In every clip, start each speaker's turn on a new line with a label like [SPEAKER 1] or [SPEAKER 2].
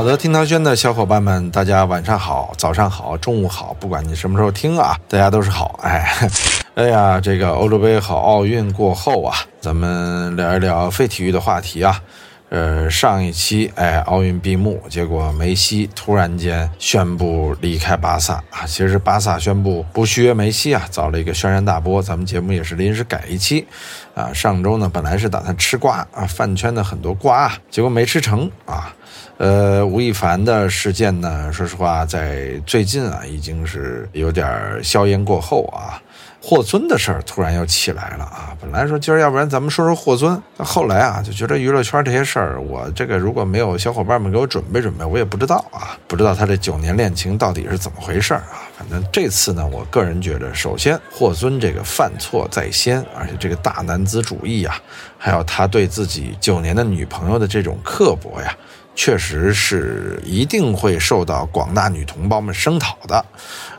[SPEAKER 1] 好的，听涛轩的小伙伴们，大家晚上好，早上好，中午好，不管你什么时候听啊，大家都是好。哎，哎呀，这个欧洲杯好，奥运过后啊，咱们聊一聊非体育的话题啊。呃，上一期哎，奥运闭幕，结果梅西突然间宣布离开巴萨啊。其实巴萨宣布不续约梅西啊，造了一个轩然大波。咱们节目也是临时改一期啊。上周呢，本来是打算吃瓜啊，饭圈的很多瓜，结果没吃成啊。呃，吴亦凡的事件呢，说实话，在最近啊，已经是有点硝烟过后啊。霍尊的事儿突然又起来了啊！本来说今儿要不然咱们说说霍尊，那后来啊就觉得娱乐圈这些事儿，我这个如果没有小伙伴们给我准备准备，我也不知道啊，不知道他这九年恋情到底是怎么回事儿啊。反正这次呢，我个人觉得，首先霍尊这个犯错在先，而且这个大男子主义呀，还有他对自己九年的女朋友的这种刻薄呀。确实是一定会受到广大女同胞们声讨的，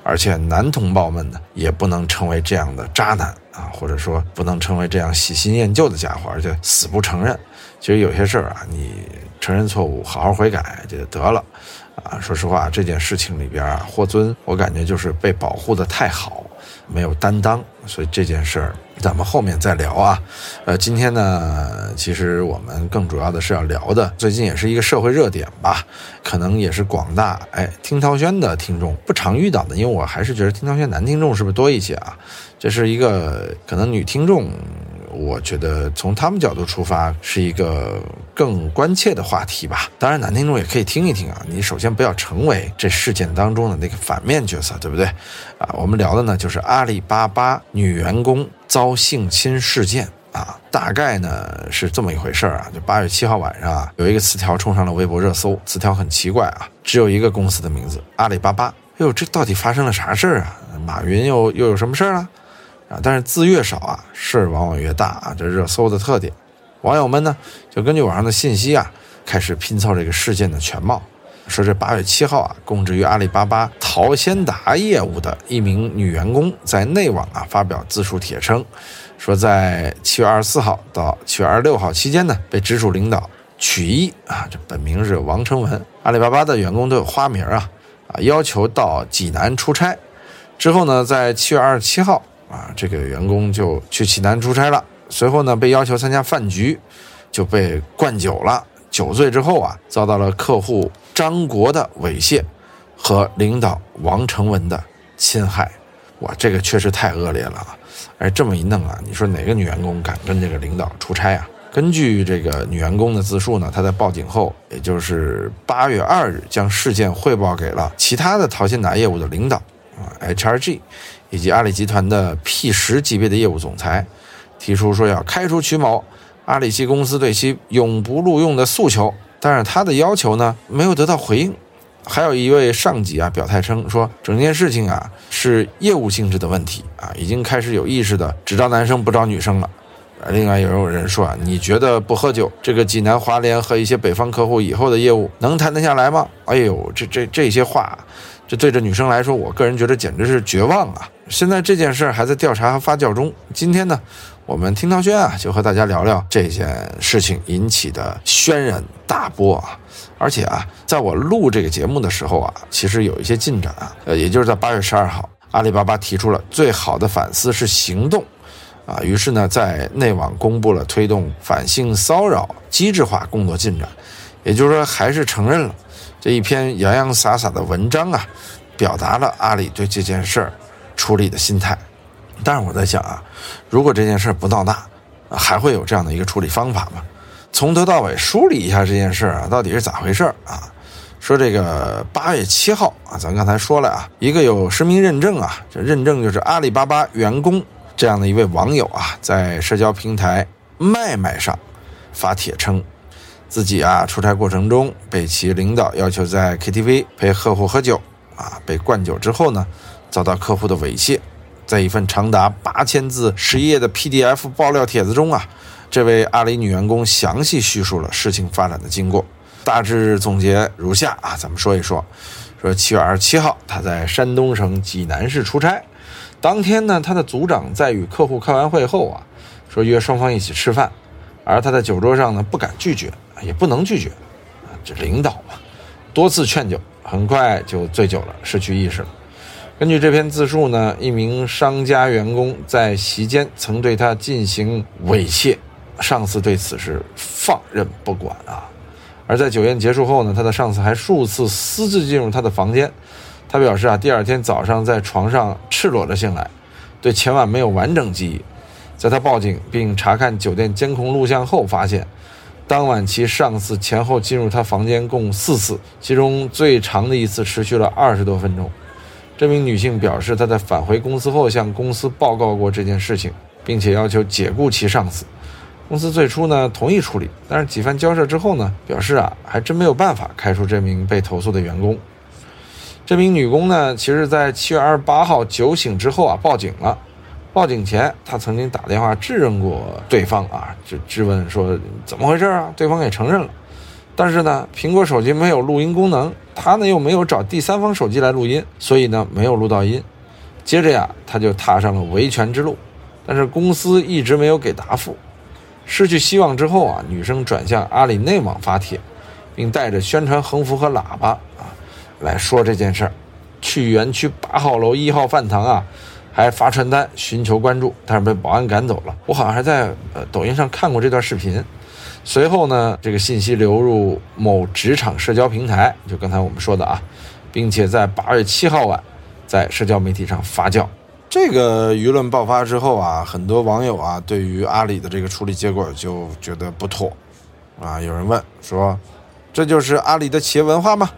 [SPEAKER 1] 而且男同胞们呢，也不能成为这样的渣男啊，或者说不能成为这样喜新厌旧的家伙，而且死不承认。其实有些事儿啊，你承认错误，好好悔改就得了啊。说实话，这件事情里边啊，霍尊我感觉就是被保护的太好，没有担当，所以这件事儿。咱们后面再聊啊，呃，今天呢，其实我们更主要的是要聊的，最近也是一个社会热点吧，可能也是广大哎听涛轩的听众不常遇到的，因为我还是觉得听涛轩男听众是不是多一些啊？这是一个可能女听众。我觉得从他们角度出发是一个更关切的话题吧。当然，男听众也可以听一听啊。你首先不要成为这事件当中的那个反面角色，对不对？啊，我们聊的呢就是阿里巴巴女员工遭性侵事件啊。大概呢是这么一回事儿啊。就八月七号晚上啊，有一个词条冲上了微博热搜，词条很奇怪啊，只有一个公司的名字阿里巴巴。哎呦，这到底发生了啥事儿啊？马云又又有什么事儿了？啊，但是字越少啊，事儿往往越大啊，这热搜的特点。网友们呢，就根据网上的信息啊，开始拼凑这个事件的全貌。说这八月七号啊，供职于阿里巴巴淘鲜达业务的一名女员工，在内网啊发表自述帖称，说在七月二十四号到七月二十六号期间呢，被直属领导曲一啊，这本名是王成文，阿里巴巴的员工都有花名啊，啊，要求到济南出差。之后呢，在七月二十七号。啊，这个员工就去济南出差了，随后呢被要求参加饭局，就被灌酒了。酒醉之后啊，遭到了客户张国的猥亵和领导王成文的侵害。哇，这个确实太恶劣了啊！哎，这么一弄啊，你说哪个女员工敢跟这个领导出差啊？根据这个女员工的自述呢，她在报警后，也就是八月二日，将事件汇报给了其他的淘鲜达业务的领导啊，HRG。以及阿里集团的 P 十级别的业务总裁提出说要开除曲某，阿里系公司对其永不录用的诉求，但是他的要求呢没有得到回应。还有一位上级啊表态称说，整件事情啊是业务性质的问题啊，已经开始有意识的只招男生不招女生了。另外也有人说啊，你觉得不喝酒，这个济南华联和一些北方客户以后的业务能谈得下来吗？哎呦，这这这些话。这对着女生来说，我个人觉得简直是绝望啊！现在这件事还在调查和发酵中。今天呢，我们听涛轩啊，就和大家聊聊这件事情引起的轩然大波啊！而且啊，在我录这个节目的时候啊，其实有一些进展啊，呃，也就是在八月十二号，阿里巴巴提出了最好的反思是行动，啊，于是呢，在内网公布了推动反性骚扰机制化工作进展，也就是说，还是承认了。这一篇洋洋洒洒的文章啊，表达了阿里对这件事儿处理的心态。但是我在想啊，如果这件事不闹大，还会有这样的一个处理方法吗？从头到尾梳理一下这件事啊，到底是咋回事啊？说这个八月七号啊，咱刚才说了啊，一个有实名认证啊，这认证就是阿里巴巴员工这样的一位网友啊，在社交平台麦麦上发帖称。自己啊，出差过程中被其领导要求在 KTV 陪客户喝酒，啊，被灌酒之后呢，遭到客户的猥亵。在一份长达八千字十页的 PDF 爆料帖子中啊，这位阿里女员工详细叙述了事情发展的经过，大致总结如下啊，咱们说一说。说七月二十七号，她在山东省济南市出差，当天呢，她的组长在与客户开完会后啊，说约双方一起吃饭，而她在酒桌上呢，不敢拒绝。也不能拒绝，啊，这领导嘛，多次劝酒，很快就醉酒了，失去意识了。根据这篇自述呢，一名商家员工在席间曾对他进行猥亵，上司对此事放任不管啊。而在酒宴结束后呢，他的上司还数次私自进入他的房间。他表示啊，第二天早上在床上赤裸着醒来，对前晚没有完整记忆。在他报警并查看酒店监控录像后，发现当晚其上司前后进入他房间共四次，其中最长的一次持续了二十多分钟。这名女性表示，她在返回公司后向公司报告过这件事情，并且要求解雇其上司。公司最初呢同意处理，但是几番交涉之后呢，表示啊还真没有办法开除这名被投诉的员工。这名女工呢，其实在七月二十八号酒醒之后啊报警了。报警前，她曾经打电话质问过对方啊，就质问说怎么回事啊？对方也承认了。但是呢，苹果手机没有录音功能，他呢又没有找第三方手机来录音，所以呢没有录到音。接着呀，他就踏上了维权之路，但是公司一直没有给答复。失去希望之后啊，女生转向阿里内网发帖，并带着宣传横幅和喇叭啊来说这件事儿。去园区八号楼一号饭堂啊，还发传单寻求关注，但是被保安赶走了。我好像还在呃抖音上看过这段视频。随后呢，这个信息流入某职场社交平台，就刚才我们说的啊，并且在八月七号晚，在社交媒体上发酵。这个舆论爆发之后啊，很多网友啊，对于阿里的这个处理结果就觉得不妥，啊，有人问说，这就是阿里的企业文化吗？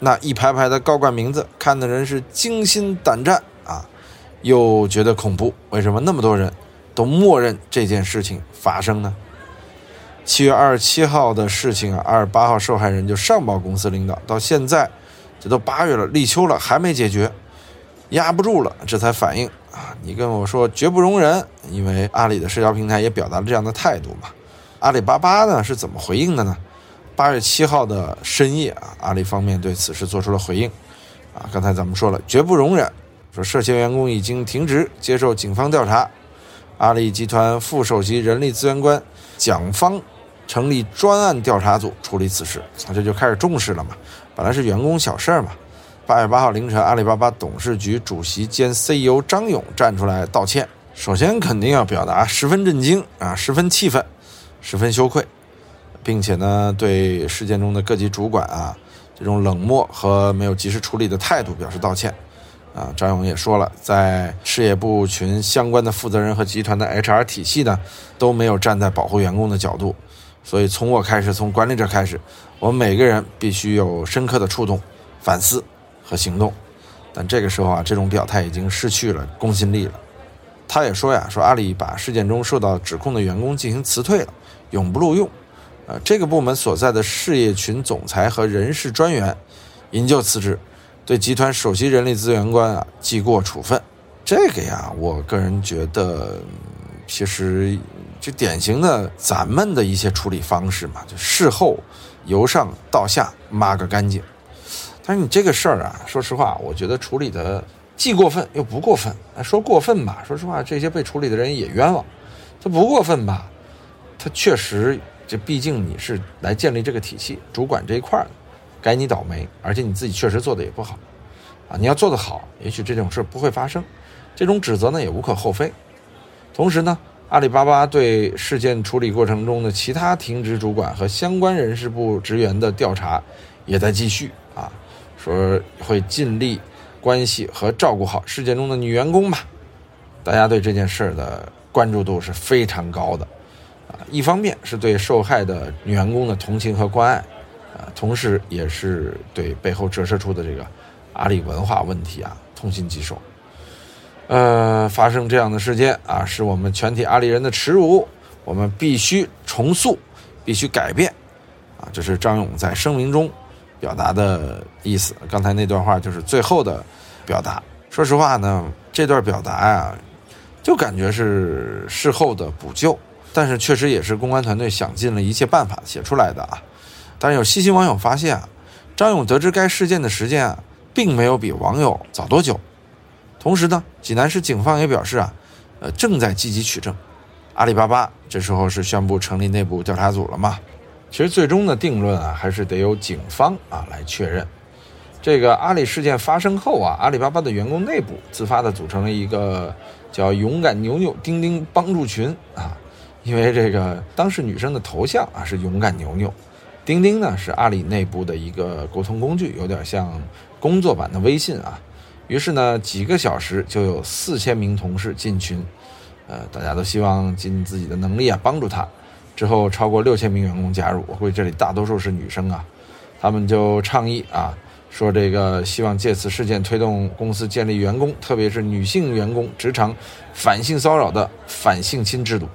[SPEAKER 1] 那一排排的高管名字，看的人是惊心胆战啊，又觉得恐怖。为什么那么多人都默认这件事情发生呢？七月二十七号的事情啊，二十八号受害人就上报公司领导，到现在这都八月了，立秋了还没解决，压不住了，这才反应啊！你跟我说绝不容忍，因为阿里的社交平台也表达了这样的态度嘛。阿里巴巴呢是怎么回应的呢？八月七号的深夜啊，阿里方面对此事做出了回应啊，刚才咱们说了绝不容忍，说涉嫌员工已经停职接受警方调查，阿里集团副首席人力资源官蒋方。成立专案调查组处理此事，那这就开始重视了嘛。本来是员工小事儿嘛。八月八号凌晨，阿里巴巴董事局主席兼 CEO 张勇站出来道歉。首先肯定要表达十分震惊啊，十分气愤，十分羞愧，并且呢，对事件中的各级主管啊这种冷漠和没有及时处理的态度表示道歉。啊，张勇也说了，在事业部群相关的负责人和集团的 HR 体系呢都没有站在保护员工的角度。所以从我开始，从管理者开始，我们每个人必须有深刻的触动、反思和行动。但这个时候啊，这种表态已经失去了公信力了。他也说呀，说阿里把事件中受到指控的员工进行辞退了，永不录用。呃，这个部门所在的事业群总裁和人事专员引咎辞职，对集团首席人力资源官啊记过处分。这个呀，我个人觉得，其实。就典型的咱们的一些处理方式嘛，就事后由上到下抹个干净。但是你这个事儿啊，说实话，我觉得处理的既过分又不过分。说过分吧，说实话，这些被处理的人也冤枉；他不过分吧，他确实，这毕竟你是来建立这个体系、主管这一块儿的，该你倒霉。而且你自己确实做的也不好啊。你要做得好，也许这种事不会发生。这种指责呢，也无可厚非。同时呢。阿里巴巴对事件处理过程中的其他停职主管和相关人事部职员的调查也在继续啊，说会尽力关系和照顾好事件中的女员工吧。大家对这件事的关注度是非常高的啊，一方面是对受害的女员工的同情和关爱啊，同时也是对背后折射出的这个阿里文化问题啊痛心疾首。呃，发生这样的事件啊，是我们全体阿里人的耻辱，我们必须重塑，必须改变，啊，这是张勇在声明中表达的意思。刚才那段话就是最后的表达。说实话呢，这段表达呀，就感觉是事后的补救，但是确实也是公安团队想尽了一切办法写出来的啊。但是有细心网友发现啊，张勇得知该事件的时间啊，并没有比网友早多久。同时呢，济南市警方也表示啊，呃，正在积极取证。阿里巴巴这时候是宣布成立内部调查组了嘛？其实最终的定论啊，还是得由警方啊来确认。这个阿里事件发生后啊，阿里巴巴的员工内部自发的组成了一个叫“勇敢牛牛钉钉帮助群”啊，因为这个当事女生的头像啊是勇敢牛牛，钉钉呢是阿里内部的一个沟通工具，有点像工作版的微信啊。于是呢，几个小时就有四千名同事进群，呃，大家都希望尽自己的能力啊帮助他。之后超过六千名员工加入，我估计这里大多数是女生啊，他们就倡议啊。说这个希望借此事件推动公司建立员工，特别是女性员工职场反性骚扰的反性侵制度。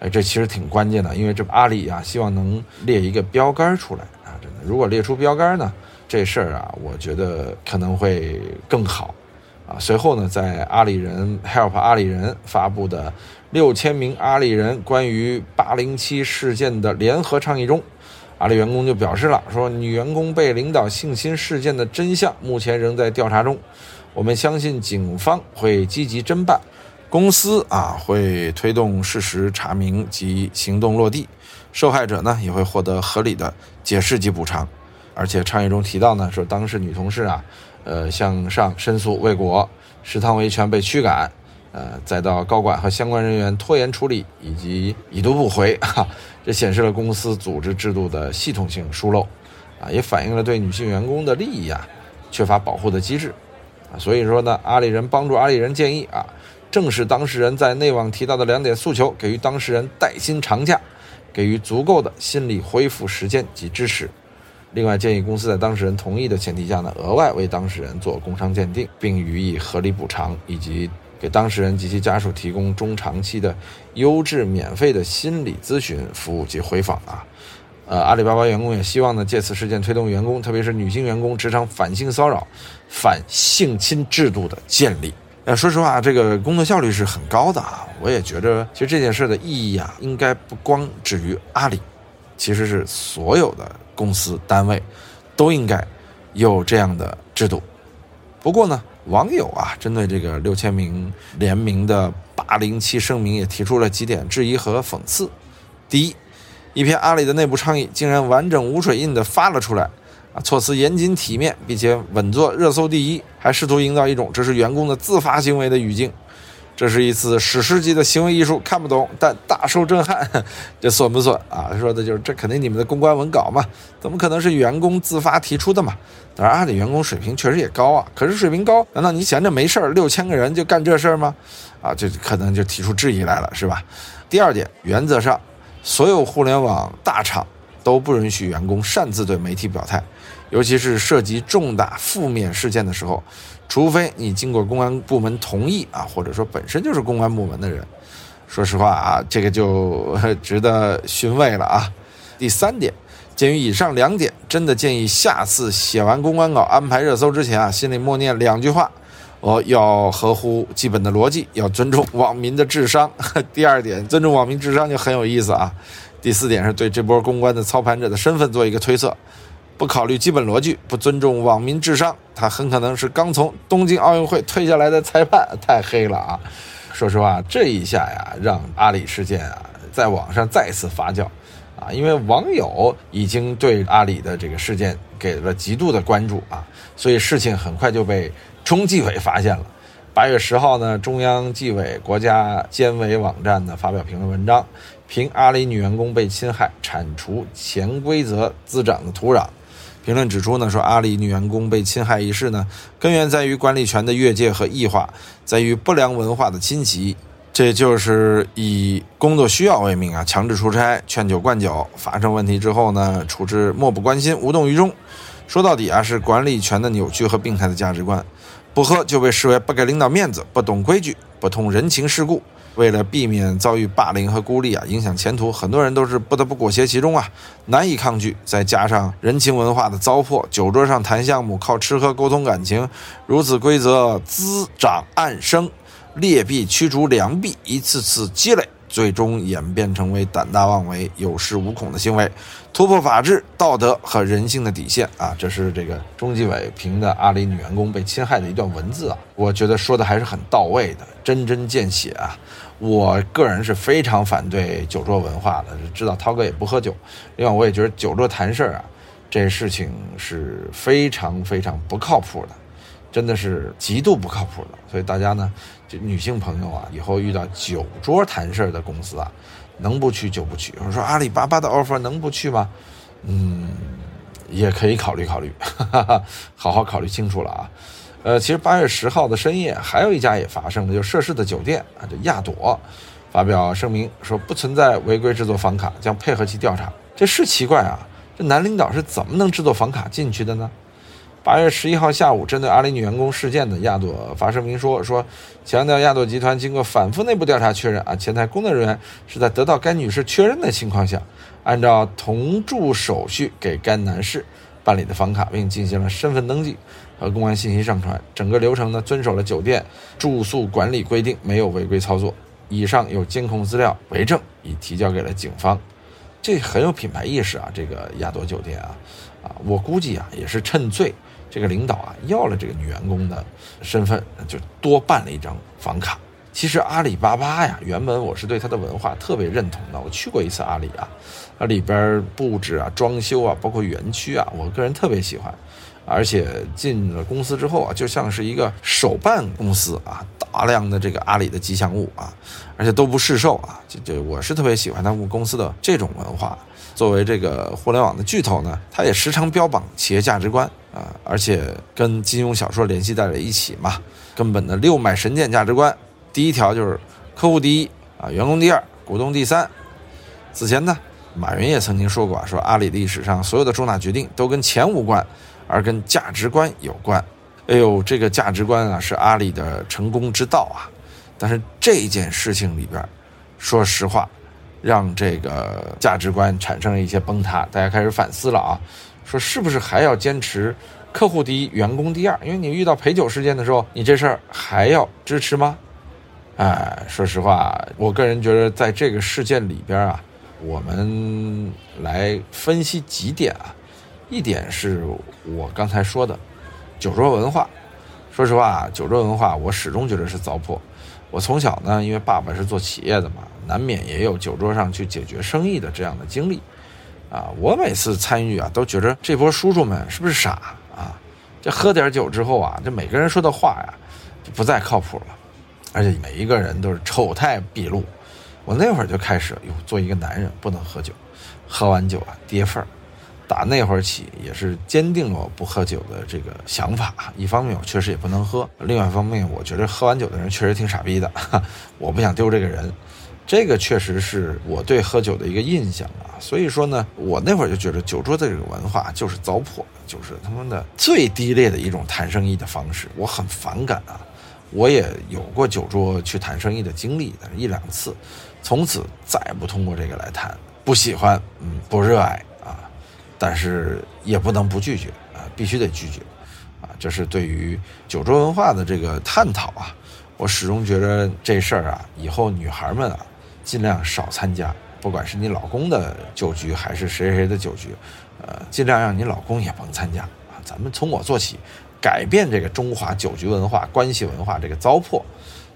[SPEAKER 1] 哎，这其实挺关键的，因为这阿里啊希望能列一个标杆出来啊，真的，如果列出标杆呢，这事儿啊，我觉得可能会更好啊。随后呢，在阿里人 Help 阿里人发布的六千名阿里人关于八零七事件的联合倡议中。阿里员工就表示了，说女员工被领导性侵事件的真相目前仍在调查中，我们相信警方会积极侦办，公司啊会推动事实查明及行动落地，受害者呢也会获得合理的解释及补偿，而且倡议中提到呢，说当事女同事啊，呃向上申诉未果，食堂维权被驱赶。呃，再到高管和相关人员拖延处理以及已读不回，哈，这显示了公司组织制度的系统性疏漏，啊，也反映了对女性员工的利益啊缺乏保护的机制，啊，所以说呢，阿里人帮助阿里人建议啊，正是当事人在内网提到的两点诉求，给予当事人带薪长假，给予足够的心理恢复时间及支持。另外，建议公司在当事人同意的前提下呢，额外为当事人做工伤鉴定，并予以合理补偿以及。给当事人及其家属提供中长期的优质免费的心理咨询服务及回访啊，呃，阿里巴巴员工也希望呢，借此事件推动员工，特别是女性员工职场反性骚扰、反性侵制度的建立。呃，说实话，这个工作效率是很高的啊。我也觉得，其实这件事的意义啊，应该不光止于阿里，其实是所有的公司单位都应该有这样的制度。不过呢。网友啊，针对这个六千名联名的八零七声明，也提出了几点质疑和讽刺。第一，一篇阿里的内部倡议竟然完整无水印的发了出来，啊，措辞严谨体面，并且稳坐热搜第一，还试图营造一种这是员工的自发行为的语境。这是一次史诗级的行为艺术，看不懂但大受震撼，这算不算啊？他说的就是这肯定你们的公关文稿嘛，怎么可能是员工自发提出的嘛？当然，阿里员工水平确实也高啊，可是水平高，难道你闲着没事儿，六千个人就干这事儿吗？啊，这可能就提出质疑来了，是吧？第二点，原则上，所有互联网大厂都不允许员工擅自对媒体表态，尤其是涉及重大负面事件的时候。除非你经过公安部门同意啊，或者说本身就是公安部门的人，说实话啊，这个就值得询问了啊。第三点，鉴于以上两点，真的建议下次写完公关稿安排热搜之前啊，心里默念两句话：我要合乎基本的逻辑，要尊重网民的智商。第二点，尊重网民智商就很有意思啊。第四点是对这波公关的操盘者的身份做一个推测。不考虑基本逻辑，不尊重网民智商，他很可能是刚从东京奥运会退下来的裁判，太黑了啊！说实话，这一下呀，让阿里事件啊在网上再次发酵啊，因为网友已经对阿里的这个事件给了极度的关注啊，所以事情很快就被中纪委发现了。八月十号呢，中央纪委国家监委网站呢发表评论文章，评阿里女员工被侵害，铲除潜规则滋长的土壤。评论指出呢，说阿里女员工被侵害一事呢，根源在于管理权的越界和异化，在于不良文化的侵袭。这就是以工作需要为名啊，强制出差、劝酒灌酒，发生问题之后呢，处置漠不关心、无动于衷。说到底啊，是管理权的扭曲和病态的价值观。不喝就被视为不给领导面子、不懂规矩、不通人情世故。为了避免遭遇霸凌和孤立啊，影响前途，很多人都是不得不裹挟其中啊，难以抗拒。再加上人情文化的糟粕，酒桌上谈项目，靠吃喝沟通感情，如此规则滋长暗生，劣币驱逐良币，一次次积累，最终演变成为胆大妄为、有恃无恐的行为，突破法治、道德和人性的底线啊！这是这个中纪委评的阿里女员工被侵害的一段文字啊，我觉得说的还是很到位的，针针见血啊！我个人是非常反对酒桌文化的，知道涛哥也不喝酒，另外我也觉得酒桌谈事儿啊，这事情是非常非常不靠谱的。真的是极度不靠谱的，所以大家呢，就女性朋友啊，以后遇到酒桌谈事儿的公司啊，能不去就不去。有人说阿里巴巴的 offer 能不去吗？嗯，也可以考虑考虑，好好考虑清楚了啊。呃，其实八月十号的深夜，还有一家也发生了，就涉事的酒店啊，就亚朵，发表声明说不存在违规制作房卡，将配合其调查。这是奇怪啊，这男领导是怎么能制作房卡进去的呢？八月十一号下午，针对阿里女员工事件的亚朵发声明说：“说强调亚朵集团经过反复内部调查确认，啊，前台工作人员是在得到该女士确认的情况下，按照同住手续给该男士办理的房卡，并进行了身份登记和公安信息上传。整个流程呢，遵守了酒店住宿管理规定，没有违规操作。以上有监控资料为证，已提交给了警方。这很有品牌意识啊！这个亚朵酒店啊，啊，我估计啊，也是趁醉。”这个领导啊，要了这个女员工的身份，就多办了一张房卡。其实阿里巴巴呀，原本我是对它的文化特别认同的。我去过一次阿里啊，它里边布置啊、装修啊，包括园区啊，我个人特别喜欢。而且进了公司之后啊，就像是一个手办公司啊，大量的这个阿里的吉祥物啊，而且都不市售啊，就就我是特别喜欢他们公司的这种文化。作为这个互联网的巨头呢，它也时常标榜企业价值观。啊，而且跟金庸小说联系在了一起嘛，根本的六脉神剑价值观，第一条就是客户第一啊，员工第二，股东第三。此前呢，马云也曾经说过啊，说阿里历史上所有的重大决定都跟钱无关，而跟价值观有关。哎呦，这个价值观啊，是阿里的成功之道啊。但是这件事情里边，说实话，让这个价值观产生了一些崩塌，大家开始反思了啊。说是不是还要坚持客户第一、员工第二？因为你遇到陪酒事件的时候，你这事儿还要支持吗？哎，说实话，我个人觉得在这个事件里边啊，我们来分析几点啊。一点是我刚才说的酒桌文化。说实话，酒桌文化我始终觉得是糟粕。我从小呢，因为爸爸是做企业的嘛，难免也有酒桌上去解决生意的这样的经历。啊，我每次参与啊，都觉着这波叔叔们是不是傻啊？这喝点酒之后啊，这每个人说的话呀，就不再靠谱了，而且每一个人都是丑态毕露。我那会儿就开始，哟，做一个男人不能喝酒，喝完酒啊跌份儿。打那会儿起，也是坚定了我不喝酒的这个想法。一方面我确实也不能喝，另外一方面我觉得喝完酒的人确实挺傻逼的，我不想丢这个人。这个确实是我对喝酒的一个印象啊，所以说呢，我那会儿就觉得酒桌的这个文化就是糟粕，就是他妈的最低劣的一种谈生意的方式，我很反感啊。我也有过酒桌去谈生意的经历，但一两次，从此再不通过这个来谈，不喜欢，嗯，不热爱啊，但是也不能不拒绝啊，必须得拒绝啊。这是对于酒桌文化的这个探讨啊，我始终觉得这事儿啊，以后女孩们啊。尽量少参加，不管是你老公的酒局还是谁谁的酒局，呃，尽量让你老公也甭参加啊。咱们从我做起，改变这个中华酒局文化、关系文化这个糟粕，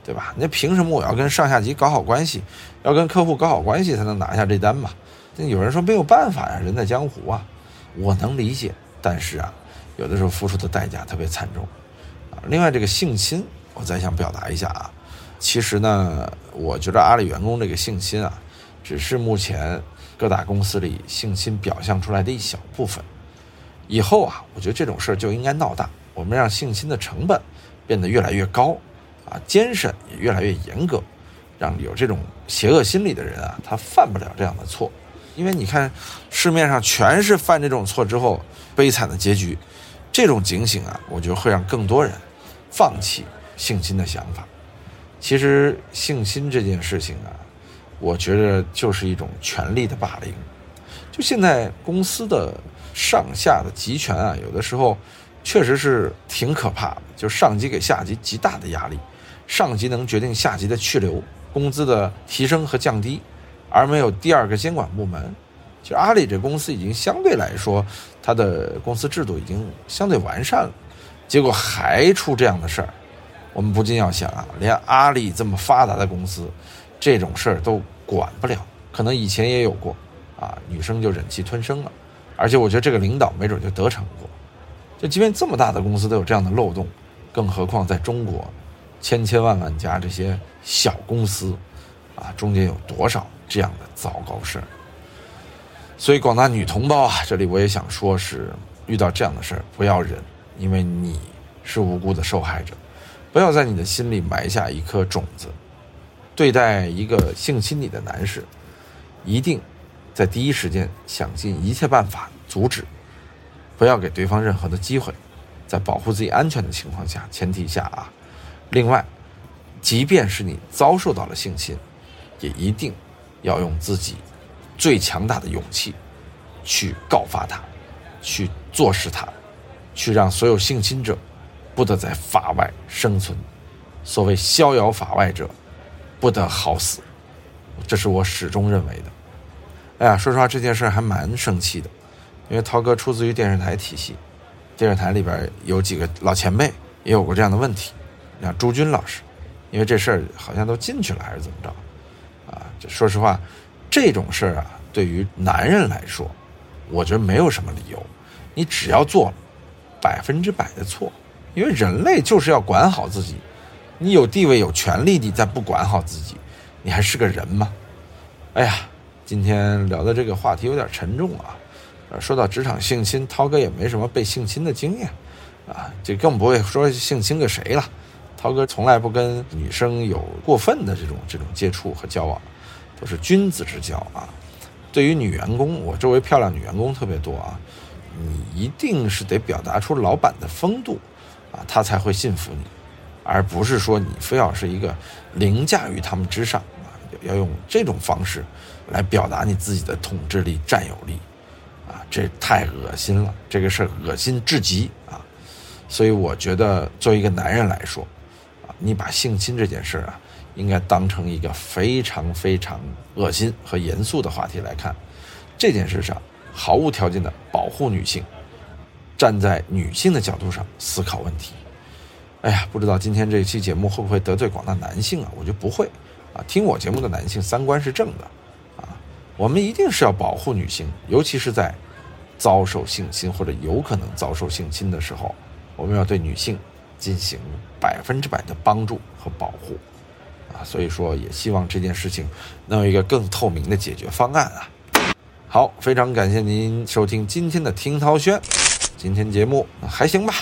[SPEAKER 1] 对吧？那凭什么我要跟上下级搞好关系，要跟客户搞好关系才能拿下这单嘛？那有人说没有办法呀，人在江湖啊，我能理解，但是啊，有的时候付出的代价特别惨重啊。另外，这个性侵，我再想表达一下啊。其实呢，我觉得阿里员工这个性侵啊，只是目前各大公司里性侵表象出来的一小部分。以后啊，我觉得这种事儿就应该闹大，我们让性侵的成本变得越来越高，啊，监审也越来越严格，让有这种邪恶心理的人啊，他犯不了这样的错。因为你看，市面上全是犯这种错之后悲惨的结局，这种警醒啊，我觉得会让更多人放弃性侵的想法。其实性侵这件事情啊，我觉得就是一种权力的霸凌。就现在公司的上下的集权啊，有的时候确实是挺可怕的。就上级给下级极大的压力，上级能决定下级的去留，工资的提升和降低，而没有第二个监管部门。其实阿里这公司已经相对来说，它的公司制度已经相对完善了，结果还出这样的事儿，我们不禁要想啊，连阿里这么发达的公司，这种事儿都管不了，可能以前也有过，啊，女生就忍气吞声了，而且我觉得这个领导没准就得逞过。就即便这么大的公司都有这样的漏洞，更何况在中国，千千万万家这些小公司，啊，中间有多少这样的糟糕事儿？所以广大女同胞啊，这里我也想说，是遇到这样的事儿不要忍，因为你是无辜的受害者，不要在你的心里埋下一颗种子。对待一个性侵你的男士，一定在第一时间想尽一切办法阻止。不要给对方任何的机会，在保护自己安全的情况下，前提下啊。另外，即便是你遭受到了性侵，也一定要用自己最强大的勇气去告发他，去坐实他，去让所有性侵者不得在法外生存。所谓逍遥法外者，不得好死。这是我始终认为的。哎呀，说实话，这件事还蛮生气的。因为涛哥出自于电视台体系，电视台里边有几个老前辈也有过这样的问题，像朱军老师，因为这事儿好像都进去了还是怎么着，啊，这说实话，这种事儿啊，对于男人来说，我觉得没有什么理由，你只要做了，百分之百的错，因为人类就是要管好自己，你有地位有权利，你再不管好自己，你还是个人吗？哎呀，今天聊的这个话题有点沉重啊。说到职场性侵，涛哥也没什么被性侵的经验，啊，就更不会说性侵个谁了。涛哥从来不跟女生有过分的这种这种接触和交往，都是君子之交啊。对于女员工，我周围漂亮女员工特别多啊，你一定是得表达出老板的风度，啊，他才会信服你，而不是说你非要是一个凌驾于他们之上啊，要用这种方式来表达你自己的统治力、占有力。这太恶心了，这个事儿恶心至极啊！所以我觉得，作为一个男人来说，啊，你把性侵这件事啊，应该当成一个非常非常恶心和严肃的话题来看。这件事上，毫无条件的保护女性，站在女性的角度上思考问题。哎呀，不知道今天这期节目会不会得罪广大男性啊？我觉得不会啊，听我节目的男性三观是正的啊，我们一定是要保护女性，尤其是在。遭受性侵或者有可能遭受性侵的时候，我们要对女性进行百分之百的帮助和保护，啊，所以说也希望这件事情能有一个更透明的解决方案啊。好，非常感谢您收听今天的听涛轩，今天节目还行吧，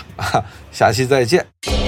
[SPEAKER 1] 下期再见。